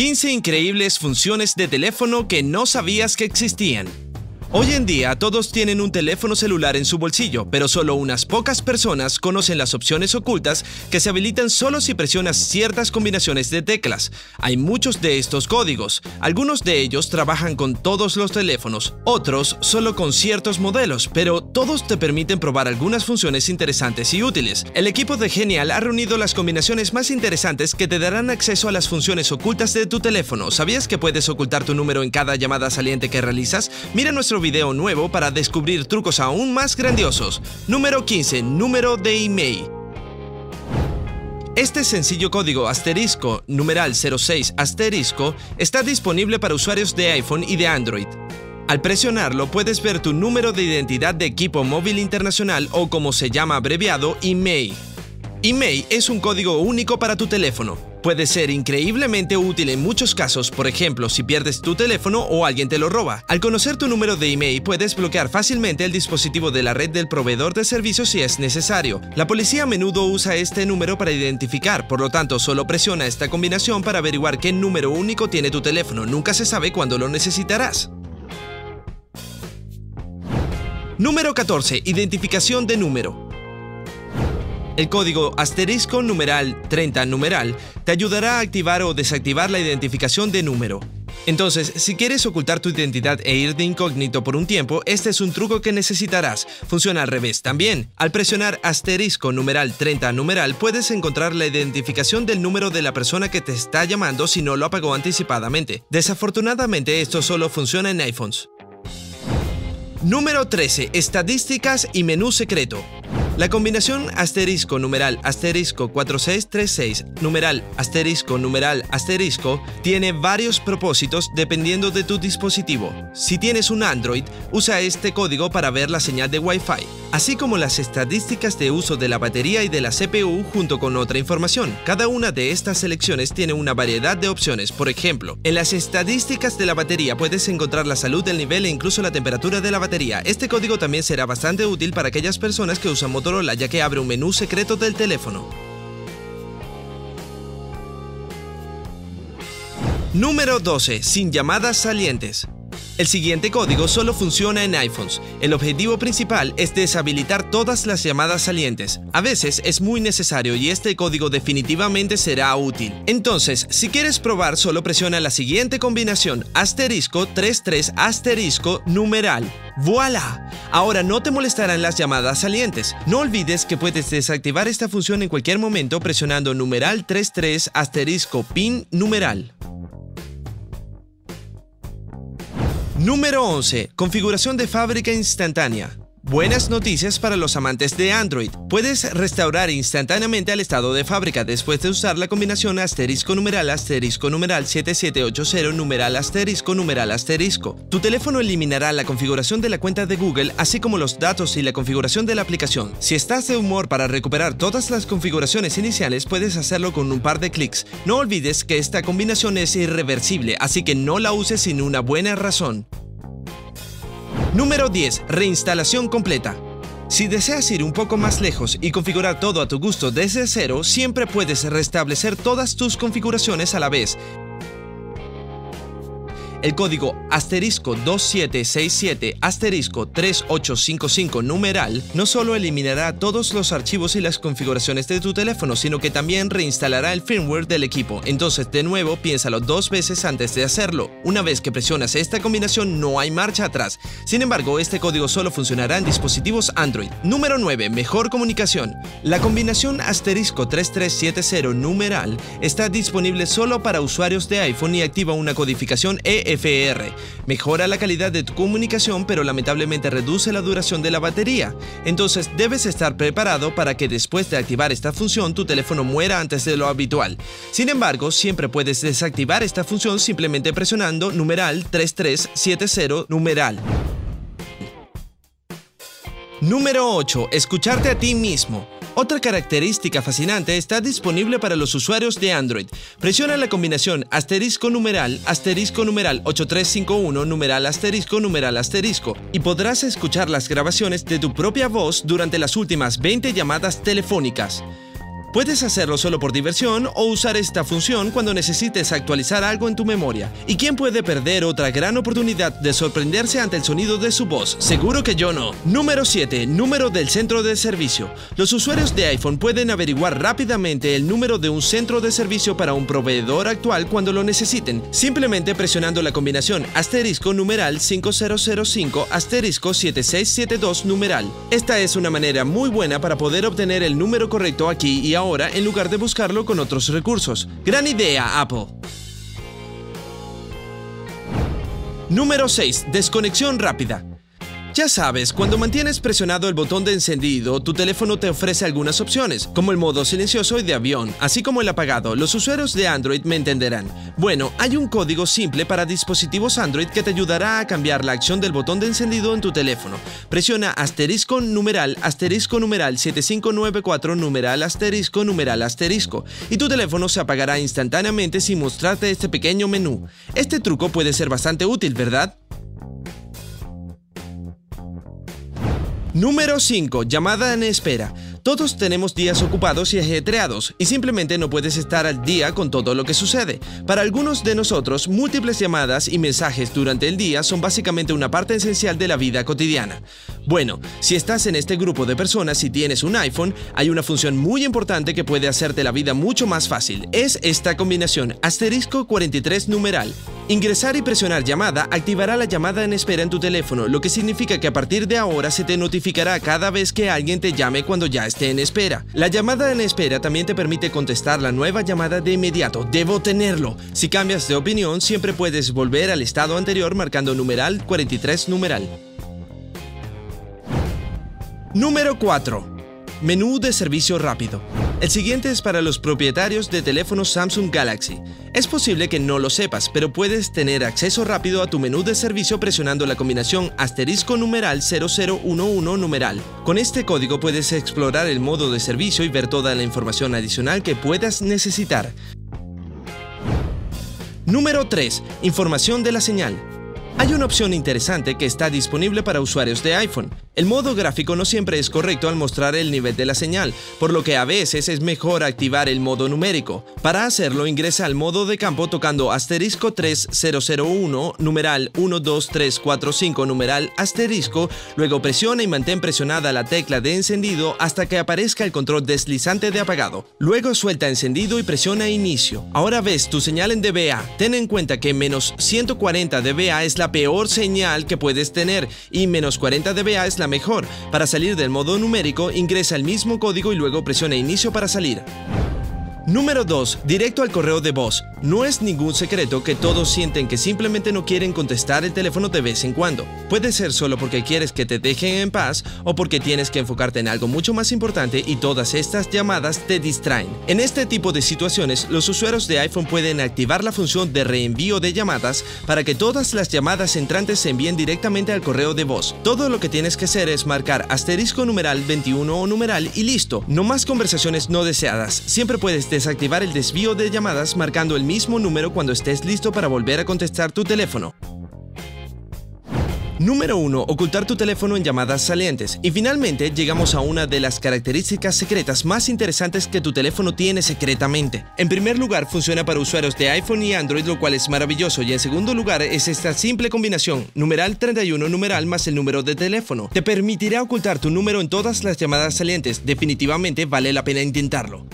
15 increíbles funciones de teléfono que no sabías que existían. Hoy en día todos tienen un teléfono celular en su bolsillo, pero solo unas pocas personas conocen las opciones ocultas que se habilitan solo si presionas ciertas combinaciones de teclas. Hay muchos de estos códigos. Algunos de ellos trabajan con todos los teléfonos, otros solo con ciertos modelos, pero todos te permiten probar algunas funciones interesantes y útiles. El equipo de Genial ha reunido las combinaciones más interesantes que te darán acceso a las funciones ocultas de tu teléfono. ¿Sabías que puedes ocultar tu número en cada llamada saliente que realizas? Mira nuestro video nuevo para descubrir trucos aún más grandiosos. Número 15. Número de email. Este sencillo código asterisco numeral 06 asterisco está disponible para usuarios de iPhone y de Android. Al presionarlo puedes ver tu número de identidad de equipo móvil internacional o como se llama abreviado email. Email es un código único para tu teléfono. Puede ser increíblemente útil en muchos casos, por ejemplo, si pierdes tu teléfono o alguien te lo roba. Al conocer tu número de email puedes bloquear fácilmente el dispositivo de la red del proveedor de servicios si es necesario. La policía a menudo usa este número para identificar, por lo tanto solo presiona esta combinación para averiguar qué número único tiene tu teléfono. Nunca se sabe cuándo lo necesitarás. Número 14. Identificación de número. El código asterisco numeral 30 numeral te ayudará a activar o desactivar la identificación de número. Entonces, si quieres ocultar tu identidad e ir de incógnito por un tiempo, este es un truco que necesitarás. Funciona al revés también. Al presionar asterisco numeral 30 numeral, puedes encontrar la identificación del número de la persona que te está llamando si no lo apagó anticipadamente. Desafortunadamente, esto solo funciona en iPhones. Número 13. Estadísticas y menú secreto. La combinación asterisco numeral asterisco 4636 numeral asterisco numeral asterisco tiene varios propósitos dependiendo de tu dispositivo. Si tienes un Android, usa este código para ver la señal de Wi-Fi, así como las estadísticas de uso de la batería y de la CPU junto con otra información. Cada una de estas selecciones tiene una variedad de opciones. Por ejemplo, en las estadísticas de la batería puedes encontrar la salud del nivel e incluso la temperatura de la batería. Este código también será bastante útil para aquellas personas que usan motor ya que abre un menú secreto del teléfono. Número 12. Sin llamadas salientes. El siguiente código solo funciona en iPhones. El objetivo principal es deshabilitar todas las llamadas salientes. A veces es muy necesario y este código definitivamente será útil. Entonces, si quieres probar, solo presiona la siguiente combinación asterisco 33 asterisco numeral. ¡Voilà! Ahora no te molestarán las llamadas salientes. No olvides que puedes desactivar esta función en cualquier momento presionando numeral 33 asterisco pin numeral. Número 11. Configuración de fábrica instantánea. Buenas noticias para los amantes de Android. Puedes restaurar instantáneamente al estado de fábrica después de usar la combinación asterisco numeral asterisco numeral 7780 numeral asterisco numeral asterisco. Tu teléfono eliminará la configuración de la cuenta de Google así como los datos y la configuración de la aplicación. Si estás de humor para recuperar todas las configuraciones iniciales puedes hacerlo con un par de clics. No olvides que esta combinación es irreversible así que no la uses sin una buena razón. Número 10. Reinstalación completa. Si deseas ir un poco más lejos y configurar todo a tu gusto desde cero, siempre puedes restablecer todas tus configuraciones a la vez el código asterisco 2767 asterisco 3855 numeral no solo eliminará todos los archivos y las configuraciones de tu teléfono, sino que también reinstalará el firmware del equipo. Entonces, de nuevo, piénsalo dos veces antes de hacerlo. Una vez que presionas esta combinación, no hay marcha atrás. Sin embargo, este código solo funcionará en dispositivos Android. Número 9. Mejor comunicación. La combinación asterisco 3370 numeral está disponible solo para usuarios de iPhone y activa una codificación EE FR. Mejora la calidad de tu comunicación, pero lamentablemente reduce la duración de la batería. Entonces debes estar preparado para que después de activar esta función tu teléfono muera antes de lo habitual. Sin embargo, siempre puedes desactivar esta función simplemente presionando numeral 3370 numeral. Número 8. Escucharte a ti mismo. Otra característica fascinante está disponible para los usuarios de Android. Presiona la combinación asterisco numeral, asterisco numeral 8351, numeral asterisco numeral asterisco y podrás escuchar las grabaciones de tu propia voz durante las últimas 20 llamadas telefónicas. Puedes hacerlo solo por diversión o usar esta función cuando necesites actualizar algo en tu memoria. ¿Y quién puede perder otra gran oportunidad de sorprenderse ante el sonido de su voz? Seguro que yo no. Número 7. Número del centro de servicio. Los usuarios de iPhone pueden averiguar rápidamente el número de un centro de servicio para un proveedor actual cuando lo necesiten, simplemente presionando la combinación asterisco numeral 5005 asterisco 7672 numeral. Esta es una manera muy buena para poder obtener el número correcto aquí y ahora en lugar de buscarlo con otros recursos. Gran idea, Apple. Número 6. Desconexión rápida. Ya sabes, cuando mantienes presionado el botón de encendido, tu teléfono te ofrece algunas opciones, como el modo silencioso y de avión, así como el apagado. Los usuarios de Android me entenderán. Bueno, hay un código simple para dispositivos Android que te ayudará a cambiar la acción del botón de encendido en tu teléfono. Presiona asterisco numeral asterisco numeral 7594 numeral asterisco numeral asterisco y tu teléfono se apagará instantáneamente sin mostrarte este pequeño menú. Este truco puede ser bastante útil, ¿verdad? Número 5. Llamada en espera. Todos tenemos días ocupados y ajetreados y simplemente no puedes estar al día con todo lo que sucede. Para algunos de nosotros, múltiples llamadas y mensajes durante el día son básicamente una parte esencial de la vida cotidiana. Bueno, si estás en este grupo de personas y tienes un iPhone, hay una función muy importante que puede hacerte la vida mucho más fácil. Es esta combinación asterisco 43 numeral. Ingresar y presionar llamada activará la llamada en espera en tu teléfono, lo que significa que a partir de ahora se te notificará cada vez que alguien te llame cuando ya esté en espera. La llamada en espera también te permite contestar la nueva llamada de inmediato. Debo tenerlo. Si cambias de opinión, siempre puedes volver al estado anterior marcando numeral 43 numeral. Número 4. Menú de servicio rápido. El siguiente es para los propietarios de teléfonos Samsung Galaxy. Es posible que no lo sepas, pero puedes tener acceso rápido a tu menú de servicio presionando la combinación asterisco numeral 0011 numeral. Con este código puedes explorar el modo de servicio y ver toda la información adicional que puedas necesitar. Número 3. Información de la señal. Hay una opción interesante que está disponible para usuarios de iPhone. El modo gráfico no siempre es correcto al mostrar el nivel de la señal, por lo que a veces es mejor activar el modo numérico. Para hacerlo ingresa al modo de campo tocando asterisco 3001, numeral 12345, numeral asterisco, luego presiona y mantén presionada la tecla de encendido hasta que aparezca el control deslizante de apagado. Luego suelta encendido y presiona inicio. Ahora ves tu señal en dBA. Ten en cuenta que menos 140 dBA es la peor señal que puedes tener y menos 40 dBA es la mejor. Para salir del modo numérico, ingresa el mismo código y luego presiona inicio para salir. Número 2. Directo al correo de voz. No es ningún secreto que todos sienten que simplemente no quieren contestar el teléfono de vez en cuando. Puede ser solo porque quieres que te dejen en paz o porque tienes que enfocarte en algo mucho más importante y todas estas llamadas te distraen. En este tipo de situaciones, los usuarios de iPhone pueden activar la función de reenvío de llamadas para que todas las llamadas entrantes se envíen directamente al correo de voz. Todo lo que tienes que hacer es marcar asterisco numeral 21 o numeral y listo. No más conversaciones no deseadas. Siempre puedes desactivar el desvío de llamadas marcando el mismo número cuando estés listo para volver a contestar tu teléfono. Número 1. Ocultar tu teléfono en llamadas salientes. Y finalmente llegamos a una de las características secretas más interesantes que tu teléfono tiene secretamente. En primer lugar, funciona para usuarios de iPhone y Android, lo cual es maravilloso. Y en segundo lugar, es esta simple combinación, numeral 31 numeral más el número de teléfono. Te permitirá ocultar tu número en todas las llamadas salientes. Definitivamente vale la pena intentarlo.